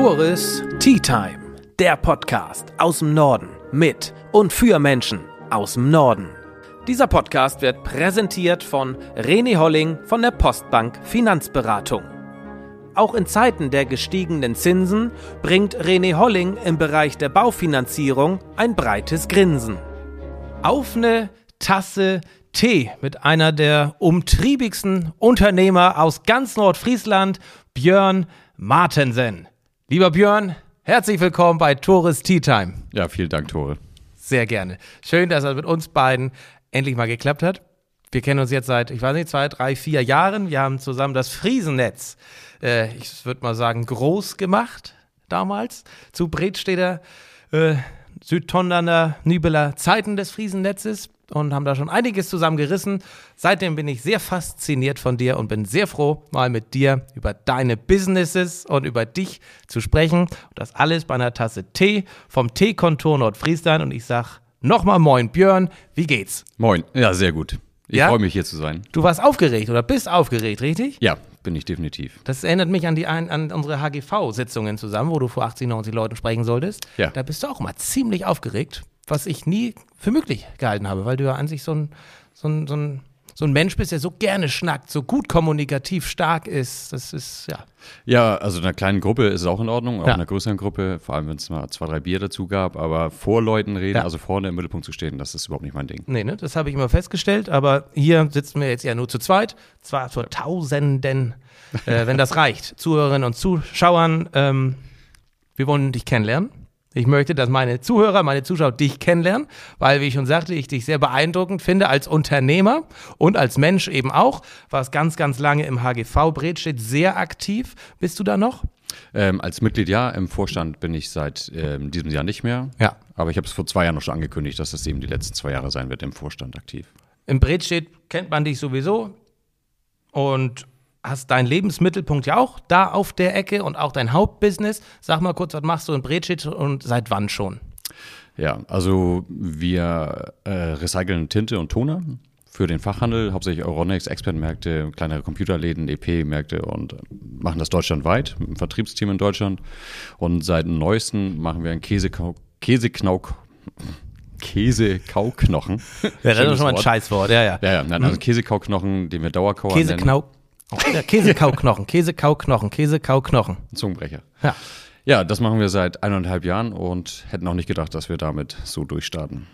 Toris Tea Time, der Podcast aus dem Norden mit und für Menschen aus dem Norden. Dieser Podcast wird präsentiert von René Holling von der Postbank Finanzberatung. Auch in Zeiten der gestiegenen Zinsen bringt René Holling im Bereich der Baufinanzierung ein breites Grinsen. Auf eine Tasse Tee mit einer der umtriebigsten Unternehmer aus ganz Nordfriesland, Björn Martensen. Lieber Björn, herzlich willkommen bei Tores Tea Time. Ja, vielen Dank, Tore. Sehr gerne. Schön, dass es mit uns beiden endlich mal geklappt hat. Wir kennen uns jetzt seit, ich weiß nicht, zwei, drei, vier Jahren. Wir haben zusammen das Friesennetz, äh, ich würde mal sagen, groß gemacht damals. Zu Bredstedter, äh, Südtonderner, Nübeler Zeiten des Friesennetzes und haben da schon einiges zusammen gerissen. Seitdem bin ich sehr fasziniert von dir und bin sehr froh, mal mit dir über deine Businesses und über dich zu sprechen. Und das alles bei einer Tasse Tee vom Teekontor Nordfriesland. Und ich sag nochmal Moin, Björn, wie geht's? Moin, ja, sehr gut. Ich Ja? freue mich hier zu sein. Du warst aufgeregt oder bist aufgeregt, richtig? Ja, bin ich definitiv. Das erinnert mich an, die, an unsere HGV-Sitzungen zusammen, wo du vor 80, 90 Leuten sprechen solltest. Ja. Da bist du auch immer ziemlich aufgeregt, was ich nie für möglich gehalten habe, weil du ja an sich so ein, so ein, so ein, so ein Mensch bist, der so gerne schnackt, so gut kommunikativ stark ist. Das ist, ja. Ja, also in einer kleinen Gruppe ist es auch in Ordnung, auch Ja. in einer größeren Gruppe, vor allem wenn es mal zwei, drei Bier dazu gab, aber vor Leuten reden, Ja. also vorne im Mittelpunkt zu stehen, das ist überhaupt nicht mein Ding. Nee, ne, das habe ich immer festgestellt, aber hier sitzen wir jetzt ja nur zu zweit, zwar vor Tausenden, äh, wenn das reicht, Zuhörerinnen und Zuschauern. Ähm, wir wollen dich kennenlernen. Ich möchte, dass meine Zuhörer, meine Zuschauer dich kennenlernen, weil, wie ich schon sagte, ich dich sehr beeindruckend finde als Unternehmer und als Mensch eben auch. Warst ganz, ganz lange im HGV Bredstedt sehr aktiv. Bist du da noch? Ähm, als Mitglied ja, im Vorstand bin ich seit ähm, diesem Jahr nicht mehr. Ja. Aber ich habe es vor zwei Jahren noch schon angekündigt, dass es eben die letzten zwei Jahre sein wird im Vorstand aktiv. Im Bredstedt kennt man dich sowieso und hast deinen Lebensmittelpunkt ja auch da auf der Ecke und auch dein Hauptbusiness. Sag mal kurz, was machst du in Bredstedt und seit wann schon? Ja, also wir äh, recyceln Tinte und Toner für den Fachhandel, hauptsächlich Euronext, Expertmärkte, kleinere Computerläden, EP-Märkte und äh, machen das deutschlandweit mit einem Vertriebsteam in Deutschland. Und seit neuestem machen wir einen Käsekau Käseknauk Käsekauknochen. Ja, das ist schon mal ein Wort. Scheißwort, ja, ja. Ja, ja, nein, also Käsekauknochen, den wir Dauerkauer nennen. Oh, ja, Käsekauknochen, Käsekauknochen, Käsekauknochen. Zungenbrecher. Ja. Ja, das machen wir seit eineinhalb Jahren und hätten auch nicht gedacht, dass wir damit so durchstarten.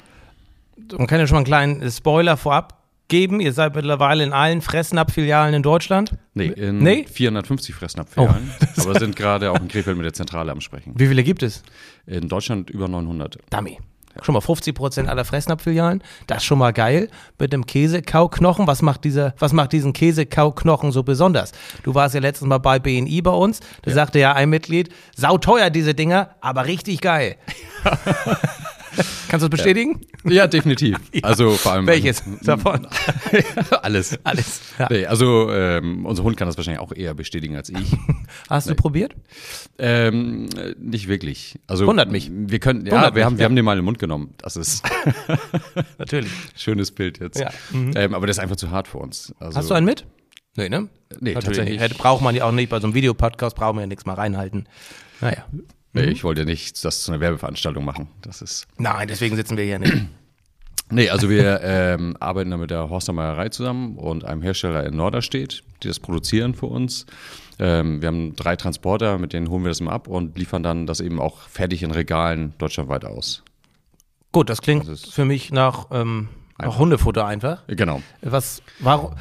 Man kann ja schon mal einen kleinen Spoiler vorab geben. Ihr seid mittlerweile in allen Fressnapf-Filialen in Deutschland. Nee, in Nee? 450 Fressnapf-Filialen. Oh, aber sind gerade auch in Krefeld mit der Zentrale am Sprechen. Wie viele gibt es? In Deutschland über 900. Dummy. Schon mal 50 Prozent aller Fressnapf-Filialen. Das ist schon mal geil. Mit dem Käsekauknochen. Was macht dieser, was macht diesen Käsekauknochen so besonders? Du warst ja letztes Mal bei BNI bei uns. Da sagte ja ein Mitglied, sauteuer diese Dinger, aber richtig geil. Kannst du das bestätigen? Ja, definitiv. Also vor allem. Welches davon? Alles. Alles. Ja. Nee, also ähm, unser Hund kann das wahrscheinlich auch eher bestätigen als ich. Hast du probiert? ähm, äh, nicht wirklich. Also Wundert mich. Wir können, ja, Wundert wir mich, haben, wir ja. haben den mal in den Mund genommen. Das ist Natürlich. schönes Bild jetzt. Ja. Ähm, aber das ist einfach zu hart für uns. Also, Hast du einen mit? Nee, ne? Nee, Natürlich tatsächlich nicht. Braucht man ja auch nicht. Bei so einem Videopodcast brauchen wir ja nichts mal reinhalten. Naja. Nee, ich wollte nicht das zu einer Werbeveranstaltung machen. Das ist. Nein, deswegen sitzen wir hier nicht. Nee, also wir ähm, arbeiten da mit der Horster Meierei zusammen und einem Hersteller in Norderstedt, die das produzieren für uns. Ähm, wir haben drei Transporter, mit denen holen wir das immer ab und liefern dann das eben auch fertig in Regalen deutschlandweit aus. Gut, das klingt Das ist- für mich nach, ähm, nach Hundefutter einfach. Genau. Was, warum,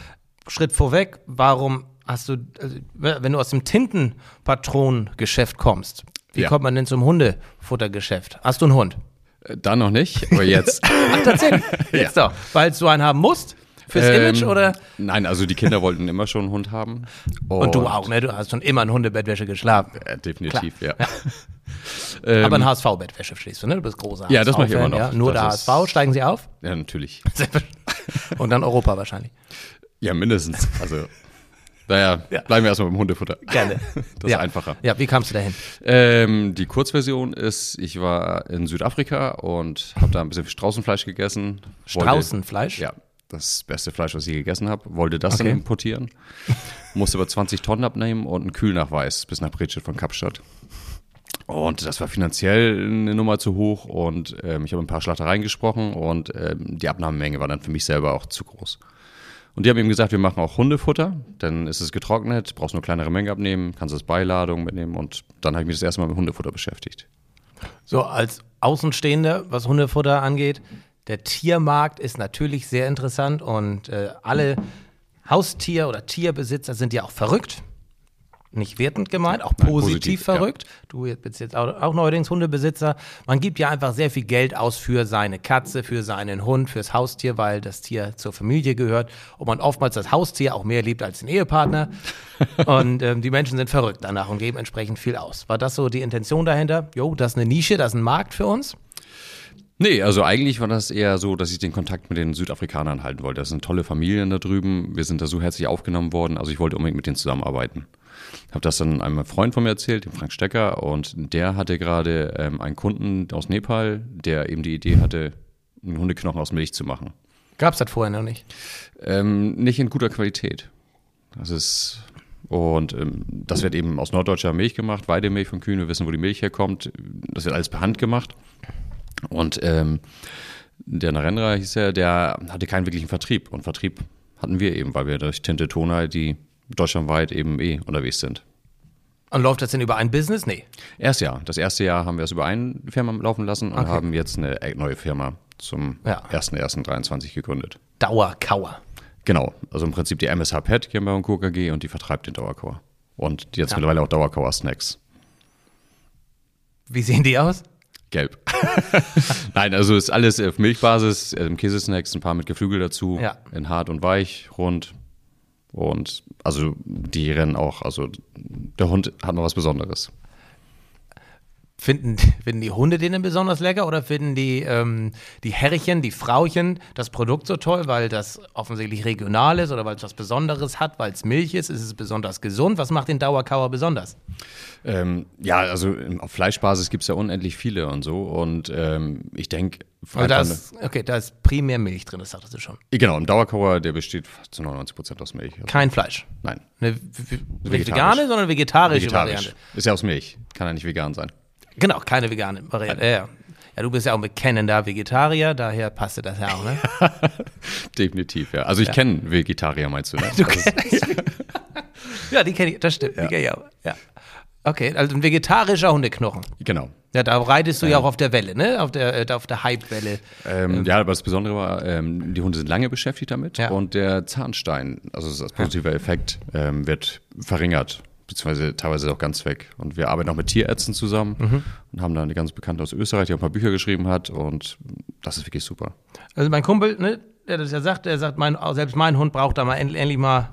Schritt vorweg, warum hast du, also, wenn du aus dem Tintenpatronengeschäft kommst, wie Ja. kommt man denn zum Hundefuttergeschäft? Hast du einen Hund? Äh, Da noch nicht, aber jetzt. Ach, tatsächlich? Jetzt doch. Weil du einen haben musst? Fürs Ähm, Image oder? Nein, also die Kinder wollten immer schon einen Hund haben. Und du auch, ne? Du hast schon immer in Hundebettwäsche geschlafen. Äh, definitiv, ja. Ja. Ähm, Aber in HSV-Bettwäsche stehst du, ne? Du bist großer Ja, das mach ich immer noch. Ja? Nur Das der ist- HSV, steigen sie auf? ja, natürlich. Und dann Europa wahrscheinlich. Ja, mindestens. Also, naja, Ja. bleiben wir erstmal beim Hundefutter. Gerne. Das ja. ist einfacher. Ja, wie kamst du dahin? Ähm, die Kurzversion ist, ich war in Südafrika und habe da ein bisschen Straußenfleisch gegessen. Wollte- Straußenfleisch? Ja, das beste Fleisch, was ich je gegessen habe. Wollte das Okay. dann importieren. Musste aber 20 Tonnen abnehmen und einen Kühlnachweis bis nach Bredstedt von Kapstadt. Und das war finanziell eine Nummer zu hoch und ähm, ich habe ein paar Schlachtereien gesprochen und ähm, die Abnahmemenge war dann für mich selber auch zu groß. Und die haben eben gesagt, wir machen auch Hundefutter, dann ist es getrocknet, brauchst nur kleinere Mengen abnehmen, kannst das Beiladung mitnehmen. Und dann habe ich mich das erste Mal mit Hundefutter beschäftigt. So, als Außenstehende, was Hundefutter angeht, der Tiermarkt ist natürlich sehr interessant. Und äh, alle Haustier- oder Tierbesitzer sind ja auch verrückt nicht wertend gemeint, auch positiv, Nein, positiv verrückt. Ja. Du bist jetzt auch, auch neuerdings Hundebesitzer. Man gibt ja einfach sehr viel Geld aus für seine Katze, für seinen Hund, fürs Haustier, weil das Tier zur Familie gehört und man oftmals das Haustier auch mehr liebt als den Ehepartner. und ähm, die Menschen sind verrückt danach und geben entsprechend viel aus. War das so die Intention dahinter? Jo, das ist eine Nische, das ist ein Markt für uns? Nee, also eigentlich war das eher so, dass ich den Kontakt mit den Südafrikanern halten wollte. Das sind tolle Familien da drüben. Wir sind da so herzlich aufgenommen worden. Also ich wollte unbedingt mit denen zusammenarbeiten. Habe das dann einem Freund von mir erzählt, dem Frank Stecker, und der hatte gerade ähm, einen Kunden aus Nepal, der eben die Idee hatte, einen Hundeknochen aus Milch zu machen. Gab es das vorher noch nicht? Ähm, nicht in guter Qualität. Das ist und ähm, das wird eben aus norddeutscher Milch gemacht, Weidemilch von Kühen. Wir wissen, wo die Milch herkommt. Das wird alles per Hand gemacht. Und ähm, der Narendra hieß er, der hatte keinen wirklichen Vertrieb. Und Vertrieb hatten wir eben, weil wir durch Tinte Tona die deutschlandweit eben eh unterwegs sind. Und läuft das denn über ein Business? Nee. Erst ja. Das erste Jahr haben wir es über eine Firma laufen lassen und okay. haben jetzt eine neue Firma zum ja. 1.1.23 gegründet. Dauerkauer. Genau. Also im Prinzip die MSH Pet GmbH und Co. KG und die vertreibt den Dauerkauer. Und jetzt ja. mittlerweile auch Dauerkauer Snacks. Wie sehen die aus? Gelb. Nein, also ist alles auf Milchbasis, äh, Käsesnacks, ein paar mit Geflügel dazu, ja. in hart und weich, rund, und also die rennen auch, also der Hund hat noch was Besonderes. Finden, finden die Hunde den denn besonders lecker oder finden die, ähm, die Herrchen, die Frauchen das Produkt so toll, weil das offensichtlich regional ist oder weil es was Besonderes hat, weil es Milch ist? Ist es besonders gesund? Was macht den Dauerkauer besonders? Ähm, ja, also auf Fleischbasis gibt es ja unendlich viele und so. Und ähm, ich denke, also okay, da ist primär Milch drin, das sagtest du schon. Genau, ein Dauerkauer, der besteht zu 99 Prozent aus Milch. Also Kein Fleisch. Nein. Eine vegane, sondern vegetarische Vegetarisch. Variante. Ist ja aus Milch, kann ja nicht vegan sein. Genau, keine vegane Variante. Ja. ja, du bist ja auch ein bekennender Vegetarier, daher passte das ja auch, ne? Definitiv, ja. Also ich ja. kenne Vegetarier, meinst du, ne? du also, ja, die kenne ich, das stimmt. Ja. Die kenn ich auch. Ja. Okay, also ein vegetarischer Hundeknochen. Genau. Ja, da reitest du ähm, ja auch auf der Welle, ne? Auf der, äh, auf der Hype-Welle. Ähm, ähm. Ja, aber das Besondere war, ähm, die Hunde sind lange beschäftigt damit ja. und der Zahnstein, also das positive Effekt, ähm, wird verringert, beziehungsweise teilweise auch ganz weg. Und wir arbeiten auch mit Tierärzten zusammen mhm. und haben da eine ganz bekannte aus Österreich, die auch ein paar Bücher geschrieben hat und das ist wirklich super. Also mein Kumpel, ne, der das ja sagt, der sagt, mein, selbst mein Hund braucht da mal endlich mal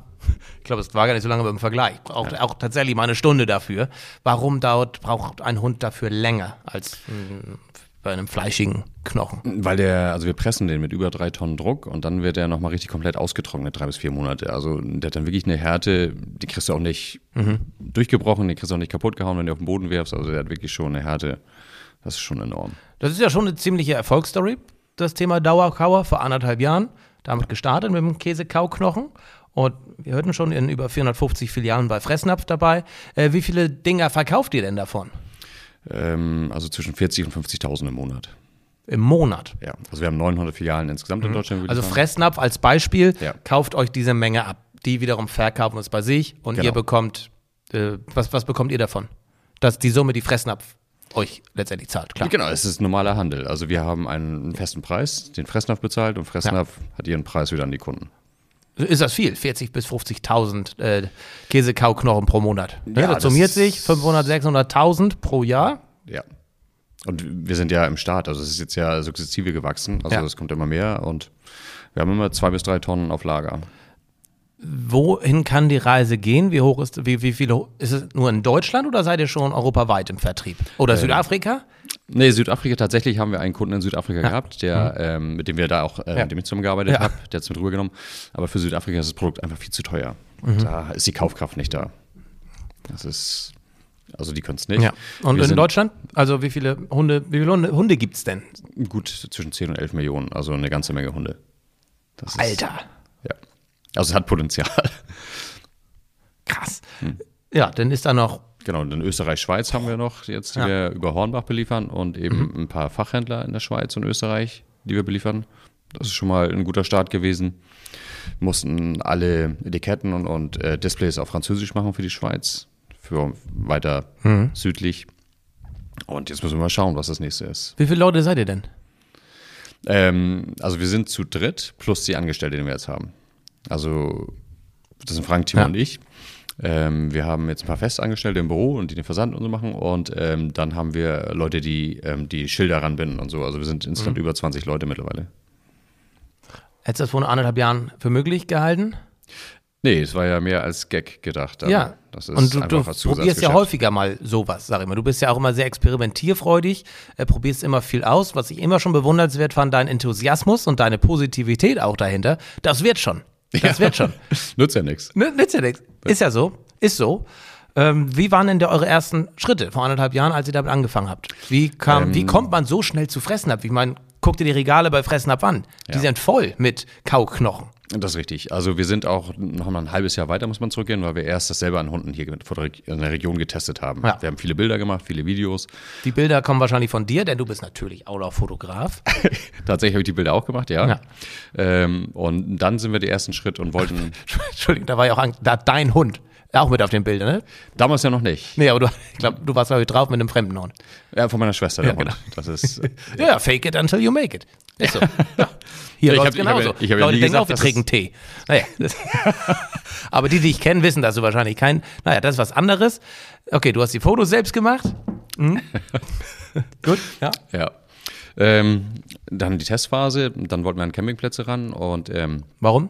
ich glaube, es war gar nicht so lange beim Vergleich. Braucht ja. auch tatsächlich mal eine Stunde dafür. Warum dauert, braucht ein Hund dafür länger als mh, bei einem fleischigen Knochen? Weil der, also wir pressen den mit über drei Tonnen Druck und dann wird der nochmal richtig komplett ausgetrocknet, drei bis vier Monate. Also der hat dann wirklich eine Härte, die kriegst du auch nicht mhm. durchgebrochen, die kriegst du auch nicht kaputt gehauen, wenn du auf den Boden wirfst. Also der hat wirklich schon eine Härte. Das ist schon enorm. Das ist ja schon eine ziemliche Erfolgsstory, das Thema Dauerkauer vor anderthalb Jahren. Damit gestartet mit dem Käsekauknochen. Und wir hörten schon in über 450 Filialen bei Fressnapf dabei. Äh, wie viele Dinger verkauft ihr denn davon? Ähm, also zwischen 40 und 50.000 im Monat. Im Monat? Ja, also wir haben 900 Filialen insgesamt in mhm. Deutschland. Also Fressnapf als Beispiel ja. kauft euch diese Menge ab. Die wiederum verkaufen es bei sich und genau. ihr bekommt, äh, was, was bekommt ihr davon? Das die Summe, die Fressnapf euch letztendlich zahlt, klar. Genau, es ist normaler Handel. Also wir haben einen festen Preis, den Fressnapf bezahlt und Fressnapf ja. hat ihren Preis wieder an die Kunden. Ist das viel? 40.000 bis 50.000 äh, Käsekauknochen pro Monat. Ja, das summiert sich 500, 600.000 pro Jahr. Ja. Und wir sind ja im Start, also es ist jetzt ja sukzessive gewachsen, also es kommt immer mehr und wir haben immer zwei bis drei Tonnen auf Lager. Wohin kann die Reise gehen? Wie hoch ist, wie, wie viele, ist es nur in Deutschland oder seid ihr schon europaweit im Vertrieb? Oder ähm, Südafrika? Nee, Südafrika, tatsächlich haben wir einen Kunden in Südafrika ja. gehabt, der, mhm. ähm, mit dem wir da auch, äh, ja. mit dem ich zusammengearbeitet ja. habe, der hat es mit rübergenommen. Aber für Südafrika ist das Produkt einfach viel zu teuer. Mhm. Da ist die Kaufkraft nicht da. Das ist, also die können es nicht. Ja. Und wir in Deutschland? Also wie viele Hunde, wie viele Hunde, Hunde gibt es denn? Gut, zwischen 10 und 11 Millionen, also eine ganze Menge Hunde. Das Alter. Ist, ja. Also es hat Potenzial. Krass. Hm. Ja, dann ist da noch Genau, und in Österreich, Schweiz haben wir noch jetzt, die Ja. wir über Hornbach beliefern und eben ein paar Fachhändler in der Schweiz und Österreich, die wir beliefern. Das ist schon mal ein guter Start gewesen. Mussten alle Etiketten und, und äh, Displays auf Französisch machen für die Schweiz, für weiter südlich. Und jetzt müssen wir mal schauen, was das nächste ist. Wie viele Leute seid ihr denn? Ähm, also wir sind zu dritt plus die Angestellte, die wir jetzt haben. Also das sind Frank, Timo Ja. und ich. Ähm, wir haben jetzt ein paar Festangestellte im Büro und die den Versand und so machen. Und ähm, dann haben wir Leute, die ähm, die Schilder ranbinden und so. Also wir sind insgesamt Mhm. über 20 Leute mittlerweile. Hättest du das vor anderthalb Jahren für möglich gehalten? Nee, es war ja mehr als Gag gedacht. aber Ja. Das ist und du, du probierst ja häufiger mal sowas, sag ich mal. Du bist ja auch immer sehr experimentierfreudig, äh, probierst immer viel aus. Was ich immer schon bewundernswert fand, dein Enthusiasmus und deine Positivität auch dahinter. Das wird schon. Das wird schon. Nützt ja nichts. Nützt ja nichts. Ist ja so. Ist so. Ähm, wie waren denn der, eure ersten Schritte vor anderthalb Jahren, als ihr damit angefangen habt? Wie, kam, Ähm. wie kommt man so schnell zu Fressen ab? Ich meine, guck dir die Regale bei Fressen ab an. Die Ja. sind voll mit Kauknochen. Das ist richtig. Also wir sind auch noch mal ein halbes Jahr weiter, muss man zurückgehen, weil wir erst das selber an Hunden hier in der Region getestet haben. Ja. Wir haben viele Bilder gemacht, viele Videos. Die Bilder kommen wahrscheinlich von dir, denn du bist natürlich auch noch Fotograf. Tatsächlich habe ich die Bilder auch gemacht, ja. Ja. Ähm, und dann sind wir die ersten Schritt und wollten, Entschuldigung, da war ja auch Angst, da dein Hund auch mit auf den Bildern, ne? damals ja noch nicht. Nee, aber du, ich glaube, du warst glaube ich drauf mit einem fremden Hund. Ja, von meiner Schwester, der Ja, Hund. genau. Das ist, Ja, fake it until you make it. Ist so. Ja. Hier Ich hab- ich hab ja- genauso. ich hab ja Leute nie denken gesagt, auch, wir trinken Tee. Naja. Aber die, die ich kenne, wissen das so wahrscheinlich kein. Naja, das ist was anderes. Okay, du hast die Fotos selbst gemacht. Mhm. Gut, ja. ja. Ähm, dann die Testphase, dann wollten wir an Campingplätze ran und ähm, Warum?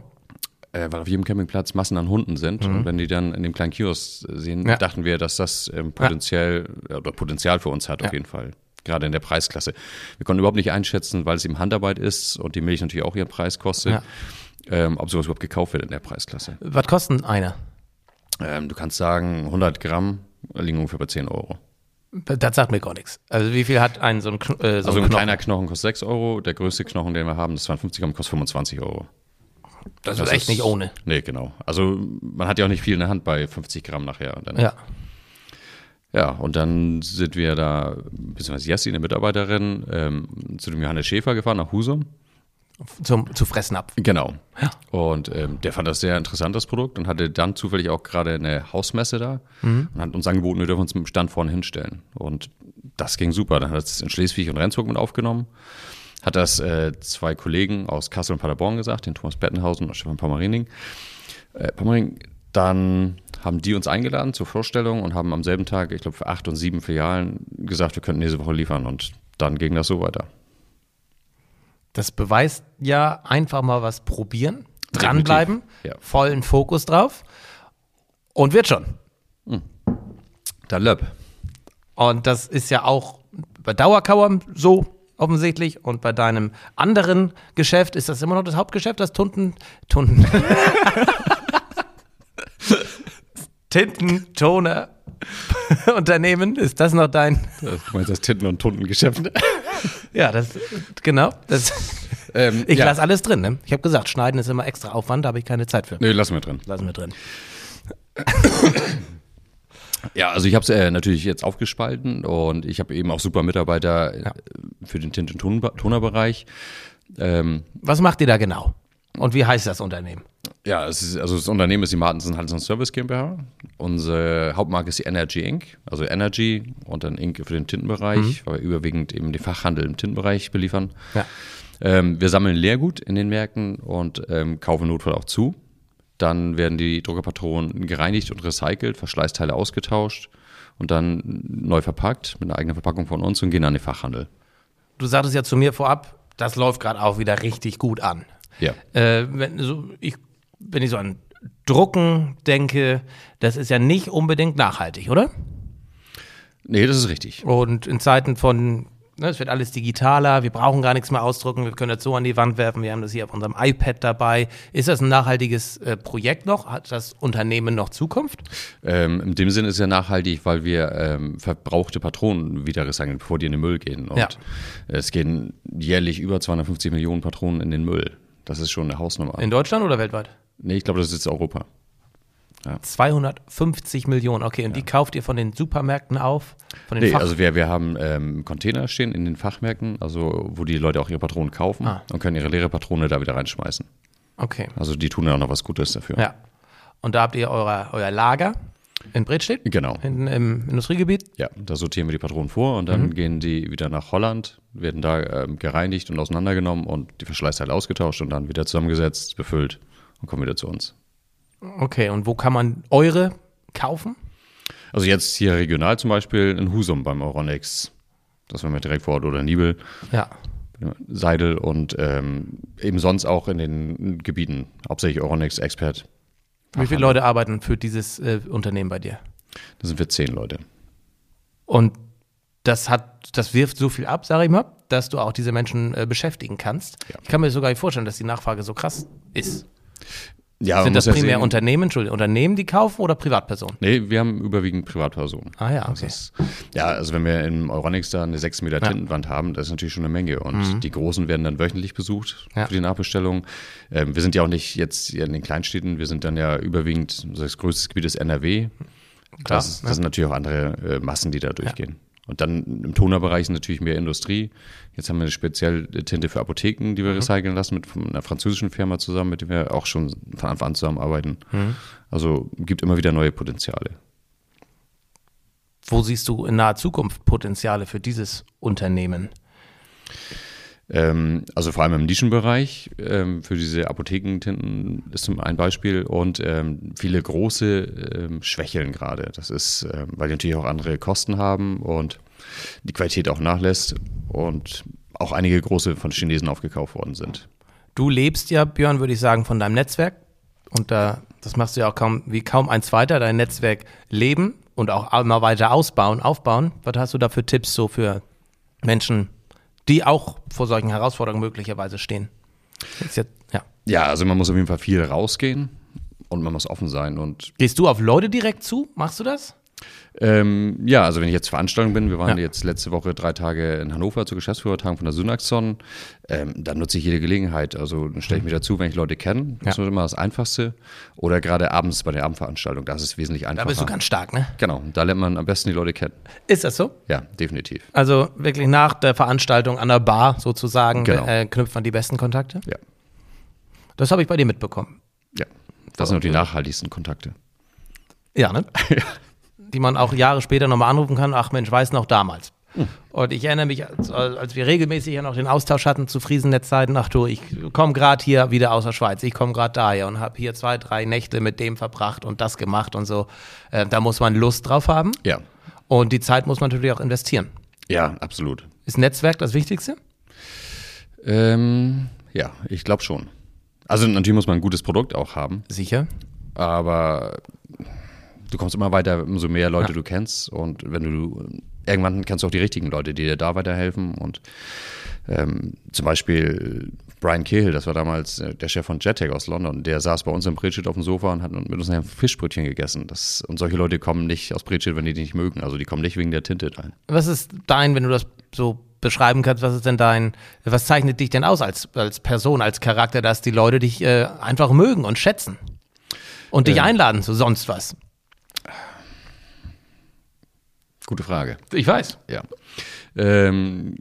äh, weil auf jedem Campingplatz Massen an Hunden sind. Und wenn die dann in dem kleinen Kiosk sehen, Mhm. Ja. dachten wir, dass das ähm, potenziell oder Potenzial für uns hat, auf Ja. jeden Fall. Gerade in der Preisklasse. Wir konnten überhaupt nicht einschätzen, weil es eben Handarbeit ist und die Milch natürlich auch ihren Preis kostet, Ja. ähm, ob sowas überhaupt gekauft wird in der Preisklasse. Was kostet einer? Ähm, du kannst sagen, 100 Gramm liegen ungefähr bei 10 Euro. Das sagt mir gar nichts. Also wie viel hat ein so ein, Kn äh, so Also ein Knochen? kleiner Knochen kostet 6 Euro, der größte Knochen, den wir haben, das 52 Gramm, kostet 25 Euro. Das ist Das echt nicht ohne. Nee, genau. Also man hat ja auch nicht viel in der Hand bei 50 Gramm nachher. Ja. Ja, und dann sind wir da, beziehungsweise Jessie, eine Mitarbeiterin, ähm, zu dem Johannes Schäfer gefahren nach Husum. Zum, zu fressen ab. Genau. Und ähm, der fand das sehr interessant, das Produkt, und hatte dann zufällig auch gerade eine Hausmesse da und hat uns angeboten, wir dürfen uns mit dem Stand vorne hinstellen. Und das ging super. Dann hat es in Schleswig und Rendsburg mit aufgenommen. Hat das äh, zwei Kollegen aus Kassel und Paderborn gesagt, den Thomas Bettenhausen und Stefan Pommerining. Äh, Pommering, dann haben die uns eingeladen zur Vorstellung und haben am selben Tag, ich glaube, für acht und sieben Filialen gesagt, wir könnten nächste Woche liefern. Und dann ging das so weiter. Das beweist ja einfach mal was probieren, dranbleiben, ja. vollen Fokus drauf und wird schon. Da Löb. Und das ist ja auch bei Dauerkauer so offensichtlich und bei deinem anderen Geschäft ist das immer noch das Hauptgeschäft, das Tunden, Tunden, Tintentoner Unternehmen. Ist das noch dein? Das, du meinst das Tinten- und Tuntengeschäft? Ja, das genau. Das, ähm, ich ja. lasse alles drin. Ne? Ich habe gesagt, Schneiden ist immer extra Aufwand, da habe ich keine Zeit für. Nee, lassen wir drin. Lassen wir drin. Ja, also ich habe es äh, natürlich jetzt aufgespalten und ich habe eben auch super Mitarbeiter äh, für den Tint- und Ton- Tonerbereich. Ähm, Was macht ihr da genau? Und wie heißt das Unternehmen? Ja, ist, also das Unternehmen ist die Martensen Handels und Service GmbH. Unsere Hauptmarke ist die Energy Inc., also Energy und dann Inc. für den Tintenbereich, weil wir überwiegend eben den Fachhandel im Tintenbereich beliefern. Ja. Ähm, wir sammeln Leergut in den Märkten und ähm, kaufen Notfall auch zu. Dann werden die Druckerpatronen gereinigt und recycelt, Verschleißteile ausgetauscht und dann neu verpackt mit einer eigenen Verpackung von uns und gehen an den Fachhandel. Du sagtest ja zu mir vorab, das läuft gerade auch wieder richtig gut an. Ja. Äh, wenn, so, ich, wenn ich so an Drucken denke, das ist ja nicht unbedingt nachhaltig, oder? Nee, das ist richtig. Und in Zeiten von, ne, es wird alles digitaler, wir brauchen gar nichts mehr ausdrucken, wir können das so an die Wand werfen, wir haben das hier auf unserem iPad dabei. Ist das ein nachhaltiges äh, Projekt noch? Hat das Unternehmen noch Zukunft? Ähm, in dem Sinne ist es ja nachhaltig, weil wir ähm, verbrauchte Patronen wieder recyceln, bevor die in den Müll gehen. Und Ja. es gehen jährlich über 250 Millionen Patronen in den Müll. Das ist schon eine Hausnummer. In Deutschland oder weltweit? Nee, ich glaube, das ist jetzt Europa. Ja. 250 Millionen, okay. Und die kauft ihr von den Supermärkten auf? Von Nee, Fach also wir, wir haben ähm, Container stehen in den Fachmärkten, also wo die Leute auch ihre Patronen kaufen Ah. und können ihre leere Patrone da wieder reinschmeißen. okay, Also die tun ja auch noch was Gutes dafür. ja. Und da habt ihr euer, euer Lager in Bredstedt? Genau. Hinten im Industriegebiet? Ja, da sortieren wir die Patronen vor und dann gehen die wieder nach Holland, werden da ähm, gereinigt und auseinandergenommen und die Verschleißteile ausgetauscht und dann wieder zusammengesetzt, befüllt und kommen wieder zu uns. Okay, und wo kann man eure kaufen? Also jetzt hier regional zum Beispiel in Husum beim Euronex. Das wäre mir direkt vor Ort oder Nibel, Ja. Seidel und ähm, eben sonst auch in den Gebieten, hauptsächlich Euronex Expert. Wie viele Leute arbeiten für dieses äh, Unternehmen bei dir? Da sind wir zehn Leute. Und das hat, das wirft so viel ab, sag ich mal, dass du auch diese Menschen äh, beschäftigen kannst. Ja. Ich kann mir sogar nicht vorstellen, dass die Nachfrage so krass ist. Ja, Sind das ja primär sehen- Unternehmen, Entschuldigung, Unternehmen, die kaufen oder Privatpersonen? Nee, wir haben überwiegend Privatpersonen. Ah ja, okay. ist, ja, also wenn wir im Euronics da eine 6 Meter Tintenwand haben, das ist natürlich schon eine Menge. Und die großen werden dann wöchentlich besucht Mhm. Ja. für die Nachbestellung. Ähm, wir sind ja auch nicht jetzt in den Kleinstädten, wir sind dann ja überwiegend, das größte Gebiet ist NRW. Klar, das, das sind natürlich auch andere äh, Massen, die da durchgehen. Und dann im Tonerbereich ist natürlich mehr Industrie. Jetzt haben wir eine spezielle Tinte für Apotheken, die wir recyceln lassen mit einer französischen Firma zusammen, mit der wir auch schon von Anfang an zusammenarbeiten. Also gibt immer wieder neue Potenziale. Wo siehst du in naher Zukunft Potenziale für dieses Unternehmen? Ähm, also vor allem im Nischenbereich ähm, für diese Apothekentinten ist zum ein Beispiel und ähm, viele große ähm, schwächeln gerade. Das ist, ähm, weil die natürlich auch andere Kosten haben und die Qualität auch nachlässt und auch einige große von Chinesen aufgekauft worden sind. Du lebst ja, Björn, würde ich sagen, von deinem Netzwerk. Und da, das machst du ja auch kaum, wie kaum eins weiter, dein Netzwerk leben und auch immer weiter ausbauen, aufbauen. Was hast du da für Tipps so für Menschen, die auch vor solchen Herausforderungen möglicherweise stehen? Ist jetzt, ja. Ja, also man muss auf jeden Fall viel rausgehen und man muss offen sein und Gehst du auf Leute direkt zu? Machst du das? Ähm, ja, also wenn ich jetzt Veranstaltung bin, wir waren Ja. jetzt letzte Woche drei Tage in Hannover zu Geschäftsführertagen von der Synaxon, ähm, dann nutze ich jede Gelegenheit. Also dann stelle ich mich dazu, wenn ich Leute kenne. Das Ja. ist immer das Einfachste. Oder gerade abends bei der Abendveranstaltung, das ist wesentlich Da einfacher. bist du ganz stark, ne? genau, da lernt man am besten die Leute kennen. Ist das so? Ja, definitiv. Also wirklich nach der Veranstaltung an der Bar sozusagen Genau. äh, knüpft man die besten Kontakte? Ja, Das habe ich bei dir mitbekommen. ja. Das sind auch die nachhaltigsten Kontakte. Ja, ne? Die man auch Jahre später nochmal anrufen kann. Ach Mensch, weiß noch damals. Und ich erinnere mich, als, als wir regelmäßig ja noch den Austausch hatten zu Friesennetzzeiten, ach du, ich komme gerade hier wieder aus der Schweiz, ich komme gerade daher und habe hier zwei, drei Nächte mit dem verbracht und das gemacht und so. Äh, da muss man Lust drauf haben Ja, und die Zeit muss man natürlich auch investieren. ja, absolut. Ist Netzwerk das Wichtigste? Ähm, ja, ich glaube schon. Also natürlich muss man ein gutes Produkt auch haben. Sicher. aber du kommst immer weiter, umso mehr Leute Ja. du kennst und wenn du irgendwann kennst du auch die richtigen Leute, die dir da weiterhelfen und ähm, zum Beispiel Brian Cahill, das war damals äh, der Chef von JetTech aus London, der saß bei uns im Bredstedt auf dem Sofa und hat mit uns ein Fischbrötchen gegessen. Das, und solche Leute kommen nicht aus Bredstedt, wenn die die nicht mögen. Also die kommen nicht wegen der Tinte rein. Was ist dein, wenn du das so beschreiben kannst, was ist denn dein, was zeichnet dich denn aus als, als Person, als Charakter, dass die Leute dich äh, einfach mögen und schätzen und dich Ähm. einladen zu sonst was? Gute Frage. Ich weiß. Ja. Ähm,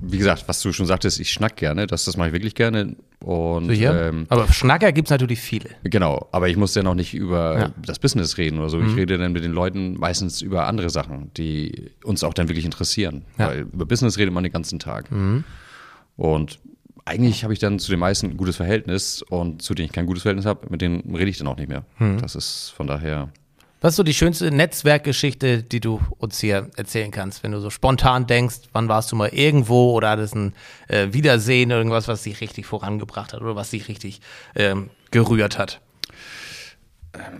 wie gesagt, was du schon sagtest, ich schnack gerne, das, das mache ich wirklich gerne. Und ähm, Aber Schnacker gibt es natürlich viele. Genau, aber ich muss ja noch nicht über Ja. Mhm. das Business reden oder so. Ich rede dann mit den Leuten meistens über andere Sachen, die uns auch dann wirklich interessieren. Ja. Mhm. Weil über Business redet man den ganzen Tag. Und eigentlich habe ich dann zu den meisten ein gutes Verhältnis und zu denen ich kein gutes Verhältnis habe, mit denen rede ich dann auch nicht mehr. Mhm. Das ist von daher. Was ist so die schönste Netzwerkgeschichte, die du uns hier erzählen kannst, wenn du so spontan denkst, wann warst du mal irgendwo oder hattest ein äh, Wiedersehen, irgendwas, was dich richtig vorangebracht hat oder was dich richtig ähm, gerührt hat?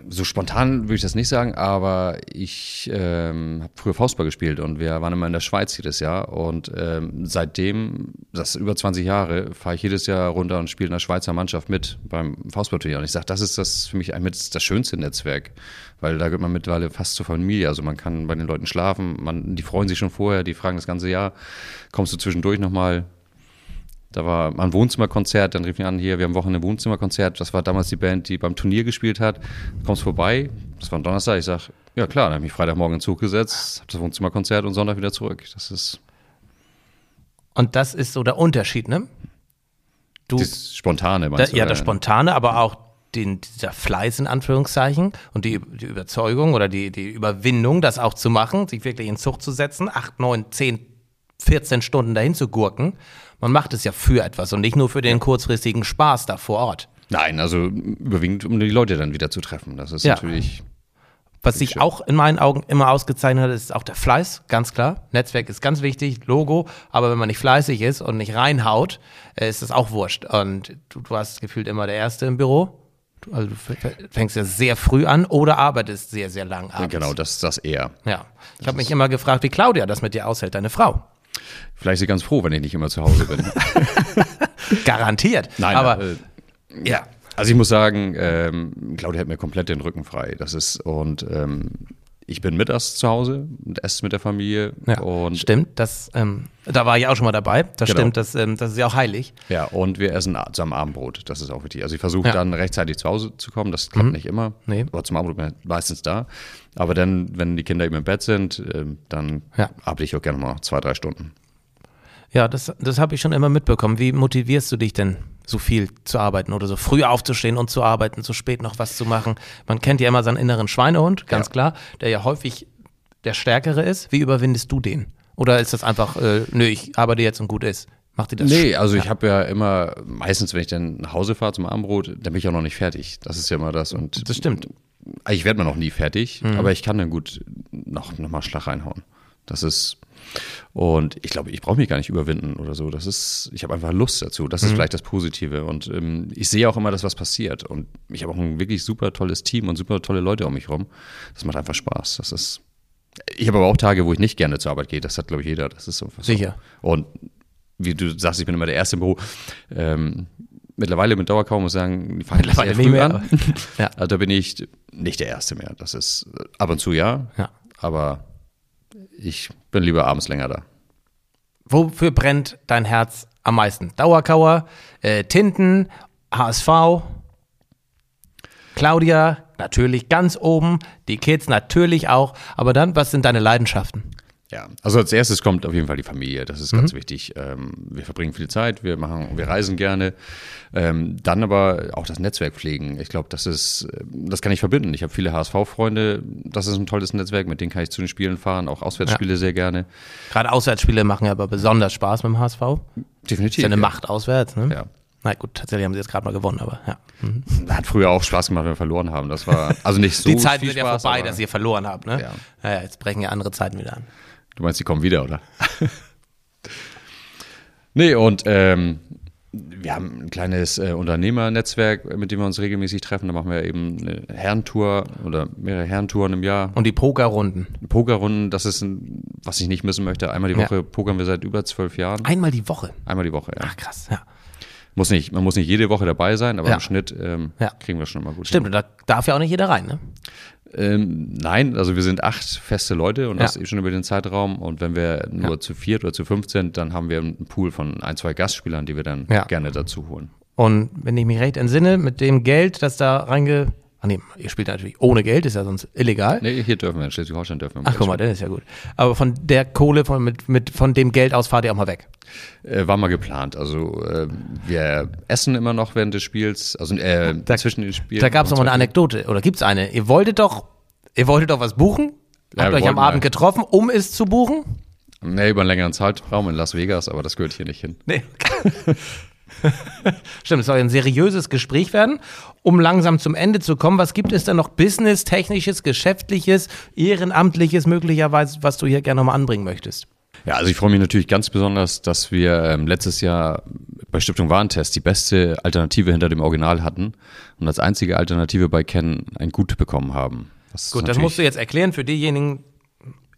So spontan würde ich das nicht sagen, aber ich ähm, habe früher Faustball gespielt und wir waren immer in der Schweiz jedes Jahr und ähm, seitdem, das ist über 20 Jahre, fahre ich jedes Jahr runter und spiele in der Schweizer Mannschaft mit beim Faustballturnier und ich sage, das ist das für mich mit das schönste Netzwerk, weil da gehört man mittlerweile fast zur Familie, also man kann bei den Leuten schlafen, man, die freuen sich schon vorher, die fragen das ganze Jahr, kommst du zwischendurch nochmal, Da war ein Wohnzimmerkonzert, dann rief mich an, hier, wir haben Wochen ein Wohnzimmerkonzert. Das war damals die Band, die beim Turnier gespielt hat. Kommst vorbei, das war ein Donnerstag. Ich sag, ja klar, dann habe ich mich Freitagmorgen in den Zug gesetzt, habe das Wohnzimmerkonzert und Sonntag wieder zurück. Das ist. Und das ist so der Unterschied, ne? Du, das Spontane, meinst da, du? Ja, das Spontane, aber auch den, dieser Fleiß in Anführungszeichen und die, die Überzeugung oder die, die Überwindung, das auch zu machen, sich wirklich in Zucht zu setzen, acht, neun, zehn, 14 Stunden dahin zu gurken. Man macht es ja für etwas und nicht nur für den kurzfristigen Spaß da vor Ort. Nein, also überwiegend, um die Leute dann wieder zu treffen. Das ist ja. natürlich. Was sich auch in meinen Augen immer ausgezeichnet hat, ist auch der Fleiß, ganz klar. Netzwerk ist ganz wichtig, Logo, aber wenn man nicht fleißig ist und nicht reinhaut, äh, ist das auch wurscht. Und du, du hast gefühlt immer der Erste im Büro. Also du fängst ja sehr früh an oder arbeitest sehr, sehr lang abends. Genau, das ist das eher. Ja. Ich habe mich immer gefragt, wie Claudia das mit dir aushält, deine Frau. Vielleicht ist sie ganz froh, wenn ich nicht immer zu Hause bin. Garantiert. Nein, aber äh, ja. Also ich muss sagen, ähm, Claudia hat mir komplett den Rücken frei. Das ist und ähm, ich bin mittags zu Hause und esse mit der Familie. Ja, und stimmt, das, ähm, da war ich auch schon mal dabei. Das genau. stimmt, das, ähm, das ist ja auch heilig. Ja, und wir essen zusammen Abendbrot. Das ist auch wichtig. Also ich versuche ja. dann rechtzeitig zu Hause zu kommen. Das klappt mhm. nicht immer. Nee. Aber zum Abendbrot bin ich meistens da. Aber dann, wenn die Kinder eben im Bett sind, äh, dann ja. arbeite ich auch gerne mal zwei, drei Stunden. Ja, das, das habe ich schon immer mitbekommen. Wie motivierst du dich denn, so viel zu arbeiten oder so früh aufzustehen und zu arbeiten, so spät noch was zu machen? Man kennt ja immer seinen inneren Schweinehund, ganz ja. klar, der ja häufig der Stärkere ist. Wie überwindest du den? Oder ist das einfach, äh, nö, ich arbeite jetzt und gut ist? Macht dir das Nee, also ich habe ja immer, meistens, wenn ich dann nach Hause fahre zum Abendbrot, dann bin ich auch noch nicht fertig. Das ist ja immer das. Und das stimmt. Ich werde mir noch nie fertig, mhm. aber ich kann dann gut noch, noch mal Schlag reinhauen. Das ist, und ich glaube, ich brauche mich gar nicht überwinden oder so. Das ist, ich habe einfach Lust dazu. Das ist mhm. vielleicht das Positive. Und ähm, ich sehe auch immer, dass was passiert. Und ich habe auch ein wirklich super tolles Team und super tolle Leute um mich rum. Das macht einfach Spaß. Das ist. Ich habe aber auch Tage, wo ich nicht gerne zur Arbeit gehe. Das hat, glaube ich, jeder. Das ist so. Sicher. Und wie du sagst, ich bin immer der Erste im Büro. Ähm, mittlerweile mit Dauerkaum muss ich sagen, die fangen sehr früh an. ja. Also da bin ich nicht der Erste mehr. Das ist ab und zu ja. ja. Aber ich bin lieber abends länger da. Wofür brennt dein Herz am meisten? Dauerkauer, äh, Tinten, HSV, Claudia, natürlich ganz oben, die Kids natürlich auch. Aber dann, was sind deine Leidenschaften? Ja, also als erstes kommt auf jeden Fall die Familie. Das ist ganz mhm. wichtig. Ähm, wir verbringen viel Zeit, wir machen, wir reisen gerne. Ähm, dann aber auch das Netzwerk pflegen. Ich glaube, das ist, das kann ich verbinden. Ich habe viele HSV-Freunde. Das ist ein tolles Netzwerk, mit denen kann ich zu den Spielen fahren. Auch Auswärtsspiele ja. sehr gerne. Gerade Auswärtsspiele machen aber besonders Spaß mit dem HSV. Definitiv. Ist ja eine ja. Macht auswärts, ne? Ja. Na gut, tatsächlich haben sie jetzt gerade mal gewonnen, aber ja. Mhm. Hat früher auch Spaß gemacht, wenn wir verloren haben. Das war also nicht so. Die Zeiten sind ja vorbei, dass ihr verloren habt, ne? Ja. Naja, jetzt brechen ja andere Zeiten wieder an. Du meinst, die kommen wieder, oder? nee, und ähm, wir haben ein kleines äh, Unternehmernetzwerk, mit dem wir uns regelmäßig treffen. Da machen wir eben eine Herrentour oder mehrere Herrentouren im Jahr. Und die Pokerrunden. Pokerrunden, das ist ein, was ich nicht missen möchte. Einmal die Woche ja. pokern wir seit über zwölf Jahren. Einmal die Woche? Einmal die Woche, ja. Ach krass, ja. Muss nicht, man muss nicht jede Woche dabei sein, aber ja. im Schnitt ähm, ja. kriegen wir schon mal gut. Stimmt, hin. und da darf ja auch nicht jeder rein, ne? Ähm, nein, also wir sind acht feste Leute und ja. das eben schon über den Zeitraum. Und wenn wir nur ja. zu viert oder zu fünf sind, dann haben wir einen Pool von ein, zwei Gastspielern, die wir dann ja. gerne dazu holen. Und wenn ich mich recht entsinne, mit dem Geld, das da reinge Ach nee, ihr spielt natürlich ohne Geld, ist ja sonst illegal. Nee, hier dürfen wir, in Schleswig-Holstein dürfen wir. Ach, guck mal, das ist ja gut. Aber von der Kohle, von, mit, mit, von dem Geld aus fahrt ihr auch mal weg? Äh, war mal geplant. Also äh, wir essen immer noch während des Spiels, also äh, da, zwischen den Spielen. Da gab es noch mal eine Anekdote, oder gibt es eine? Ihr wolltet doch, ihr wolltet doch was buchen? Ja, Habt euch am Abend getroffen, um es zu buchen? Nee, über einen längeren Zeitraum in Las Vegas, aber das gehört hier nicht hin. Nee. Stimmt, es soll ein seriöses Gespräch werden. Um langsam zum Ende zu kommen, was gibt es denn noch Business, technisches, geschäftliches, ehrenamtliches möglicherweise, was du hier gerne nochmal anbringen möchtest? Ja, also ich freue mich natürlich ganz besonders, dass wir ähm, letztes Jahr bei Stiftung Warentest die beste Alternative hinter dem Original hatten und als einzige Alternative bei Ken ein Gut bekommen haben. Das Gut, das musst du jetzt erklären für diejenigen,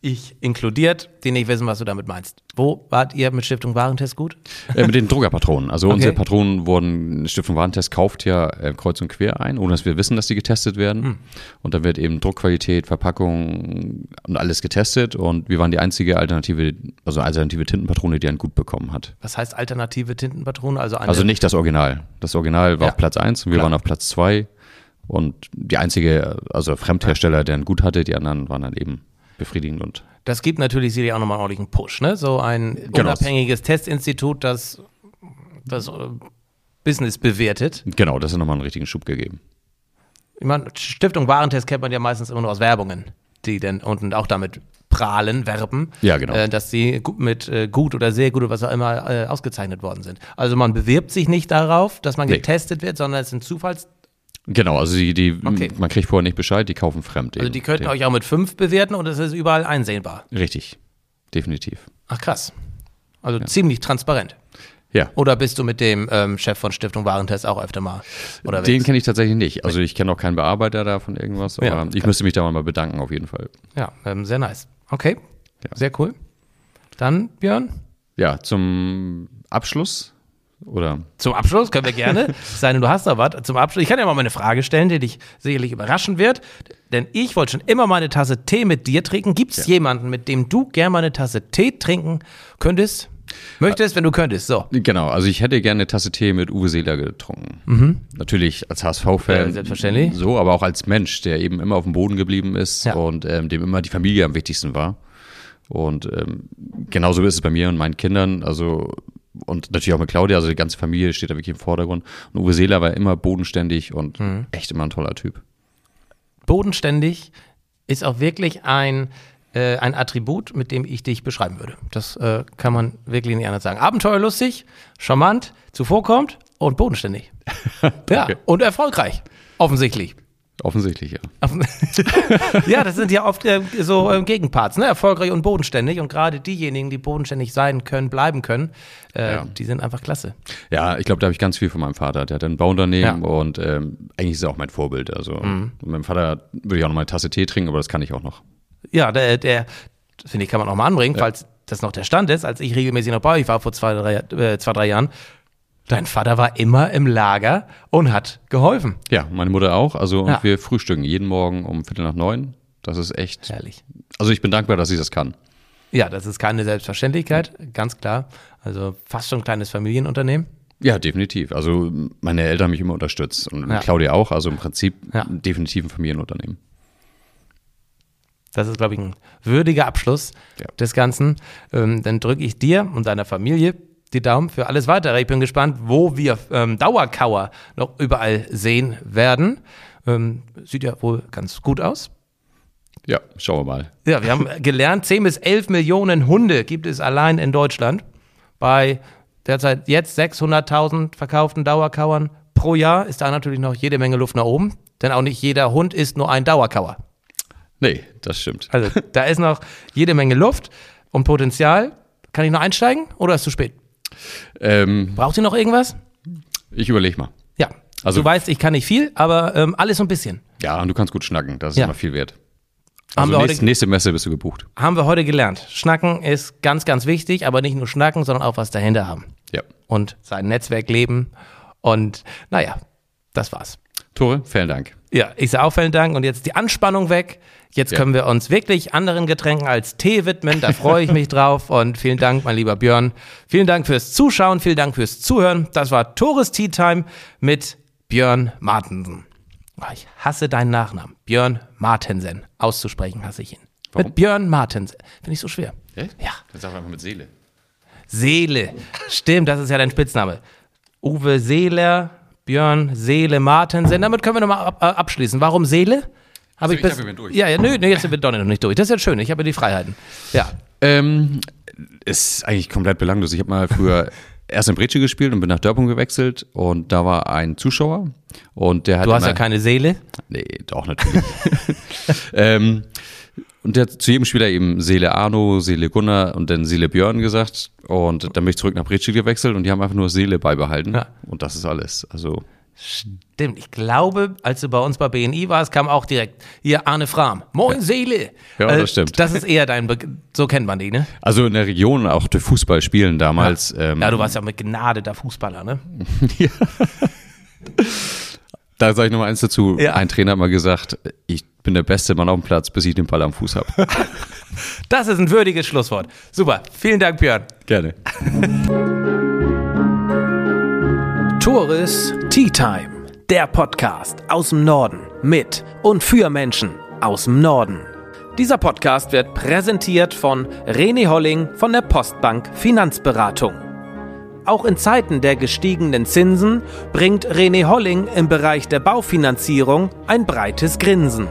ich inkludiert, die nicht wissen, was du damit meinst. Wo wart ihr mit Stiftung Warentest gut? Äh, mit den Druckerpatronen. Also Okay. unsere Patronen wurden, Stiftung Warentest kauft ja äh, kreuz und quer ein, ohne dass wir wissen, dass die getestet werden. Hm. Und dann wird eben Druckqualität, Verpackung und alles getestet. Und wir waren die einzige alternative, also alternative Tintenpatrone, die einen gut bekommen hat. Was heißt alternative Tintenpatrone? Also, Also nicht das Original. Das Original war Ja. auf Platz 1 und wir Klar. waren auf Platz 2. Und die einzige, also Fremdhersteller, der einen gut hatte, die anderen waren dann eben befriedigend und Das gibt natürlich sicherlich auch nochmal einen ordentlichen Push, ne? So ein Genau. unabhängiges Testinstitut, das das äh, Business bewertet. genau, das hat nochmal einen richtigen Schub gegeben. Ich meine, Stiftung Warentest kennt man ja meistens immer nur aus Werbungen, die dann unten auch damit prahlen, werben, Ja, genau. äh, dass sie mit äh, gut oder sehr gut oder was auch immer äh, ausgezeichnet worden sind. Also man bewirbt sich nicht darauf, dass man Nee. getestet wird, sondern es sind Zufalls... Genau, also die, die Okay. man kriegt vorher nicht Bescheid, die kaufen fremd. Also die könnten euch auch mit fünf bewerten und es ist überall einsehbar. Richtig, definitiv. Ach krass. Also ziemlich transparent. Ja, Oder bist du mit dem ähm, Chef von Stiftung Warentest auch öfter mal unterwegs? den kenne ich tatsächlich nicht. Also ich kenne auch keinen Bearbeiter da von irgendwas, aber Ja. ich müsste mich da mal bedanken auf jeden Fall. Ja, ähm, sehr nice. Okay, Ja. sehr cool. Dann, Björn, Ja, zum Abschluss oder zum Abschluss können wir gerne, es sei denn, du hast da was, zum Abschluss, ich kann ja mal meine Frage stellen, die dich sicherlich überraschen wird, denn ich wollte schon immer mal eine Tasse Tee mit dir trinken. Gibt es jemanden, mit dem du gerne mal eine Tasse Tee trinken könntest? Möchtest, wenn du könntest, so. Genau, also ich hätte gerne eine Tasse Tee mit Uwe Seeler getrunken. Natürlich als HSV-Fan. Ja, selbstverständlich. So, aber auch als Mensch, der eben immer auf dem Boden geblieben ist Ja. und ähm, dem immer die Familie am wichtigsten war. Und ähm, genauso ist es bei mir und meinen Kindern. Also und natürlich auch mit Claudia, also die ganze Familie steht da wirklich im Vordergrund. Und Uwe Seeler war immer bodenständig und Mhm. echt immer ein toller Typ. bodenständig ist auch wirklich ein, äh, ein Attribut, mit dem ich dich beschreiben würde. Das äh, kann man wirklich nicht anders sagen. Abenteuerlustig, charmant, zuvorkommt und bodenständig. ja, und erfolgreich. Offensichtlich. Offensichtlich, ja. ja, das sind ja oft äh, so äh, Gegenparts, ne? Erfolgreich und bodenständig. Und gerade diejenigen, die bodenständig sein können, bleiben können, äh, Ja. die sind einfach klasse. Ja, ich glaube, da habe ich ganz viel von meinem Vater. Der hat ein Bauunternehmen Ja. und ähm, eigentlich ist er auch mein Vorbild. Also mit meinem Vater würde ich auch noch mal eine Tasse Tee trinken, aber das kann ich auch noch. Ja, der, der das finde ich, kann man auch mal anbringen, falls das noch der Stand ist, als ich regelmäßig noch bei euch war vor zwei, drei, äh, zwei, drei Jahren. Dein Vater war immer im Lager und hat geholfen. Ja, meine Mutter auch. Also und Ja. wir frühstücken jeden Morgen um Viertel nach neun. Das ist echt. Herrlich. Also ich bin dankbar, dass ich das kann. Ja, das ist keine Selbstverständlichkeit, ganz klar. Also fast schon ein kleines Familienunternehmen. Ja, definitiv. Also meine Eltern haben mich immer unterstützt und Ja. Claudia auch. Also im Prinzip Ja. definitiv ein Familienunternehmen. Das ist, glaube ich, ein würdiger Abschluss Ja. des Ganzen. Ähm, dann drücke ich dir und deiner Familie die Daumen für alles weitere. Ich bin gespannt, wo wir ähm, Dauerkauer noch überall sehen werden. Ähm, sieht ja wohl ganz gut aus. Ja, schauen wir mal. Ja, wir haben gelernt, 10 bis 11 Millionen Hunde gibt es allein in Deutschland. Bei derzeit jetzt 600.000 verkauften Dauerkauern pro Jahr ist da natürlich noch jede Menge Luft nach oben. Denn auch nicht jeder Hund ist nur ein Dauerkauer. Nee, das stimmt. Also da ist noch jede Menge Luft und Potenzial. Kann ich noch einsteigen oder ist zu spät? Ähm, Braucht ihr noch irgendwas? ich überlege mal. Ja. Also- du weißt, ich kann nicht viel, aber ähm, alles so ein bisschen. Ja, und du kannst gut schnacken. Das ist Ja. immer viel wert. Haben Also heute- nächste, nächste Messe bist du gebucht. Haben wir heute gelernt. Schnacken ist ganz, ganz wichtig, aber nicht nur schnacken, sondern auch was dahinter haben. Ja. Und sein Netzwerk leben. Und naja, das war's. Tore, vielen Dank. Ja, ich sage auch vielen Dank und jetzt die Anspannung weg. Jetzt Ja. können wir uns wirklich anderen Getränken als Tee widmen. Da freue ich mich drauf und vielen Dank, mein lieber Björn. Vielen Dank fürs Zuschauen, vielen Dank fürs Zuhören. Das war Tores Tea Time mit Björn Martensen. Oh, ich hasse deinen Nachnamen. Björn Martensen. Auszusprechen hasse ich ihn. Warum? Mit Björn Martensen. Finde ich so schwer. Echt? Ja. Dann sag einfach mit Seele. Seele. Stimmt, das ist ja dein Spitzname. Uwe Seeler, Björn Seele Martensen. Damit können wir nochmal ab, äh, abschließen. Warum Seele? Hab ich dachte, wir wären durch. Ja, ja, nö, nö, jetzt sind wir doch noch nicht durch. Das ist ja schön. Ich habe ja die Freiheiten. Ja. Ähm, ist eigentlich komplett belanglos. Ich habe mal früher erst in Bretsche gespielt und bin nach Dörpung gewechselt und da war ein Zuschauer und der hat Du hast ja keine Seele. Nee, doch natürlich. ähm, und der hat zu jedem Spieler eben Seele Arno, Seele Gunnar und dann Seele Björn gesagt und dann bin ich zurück nach Bretsche gewechselt und die haben einfach nur Seele beibehalten Ja. und das ist alles. Also Stimmt, ich glaube, als du bei uns bei BNI warst, kam auch direkt hier Arne Fram. Moin Seele. Ja, das stimmt. Das ist eher dein, Be so kennt man die, ne? Also in der Region auch durch Fußball spielen damals. Ja, ähm, ja du warst ja mit begnadeter Fußballer, ne? Da sage ich noch mal eins dazu. Ja. Ein Trainer hat mal gesagt, ich bin der beste Mann auf dem Platz, bis ich den Ball am Fuß habe. Das ist ein würdiges Schlusswort. Super. Vielen Dank, Björn. Gerne. Tourist Tea Time, der Podcast aus dem Norden mit und für Menschen aus dem Norden. Dieser Podcast wird präsentiert von René Holling von der Postbank Finanzberatung. Auch in Zeiten der gestiegenen Zinsen bringt René Holling im Bereich der Baufinanzierung ein breites Grinsen.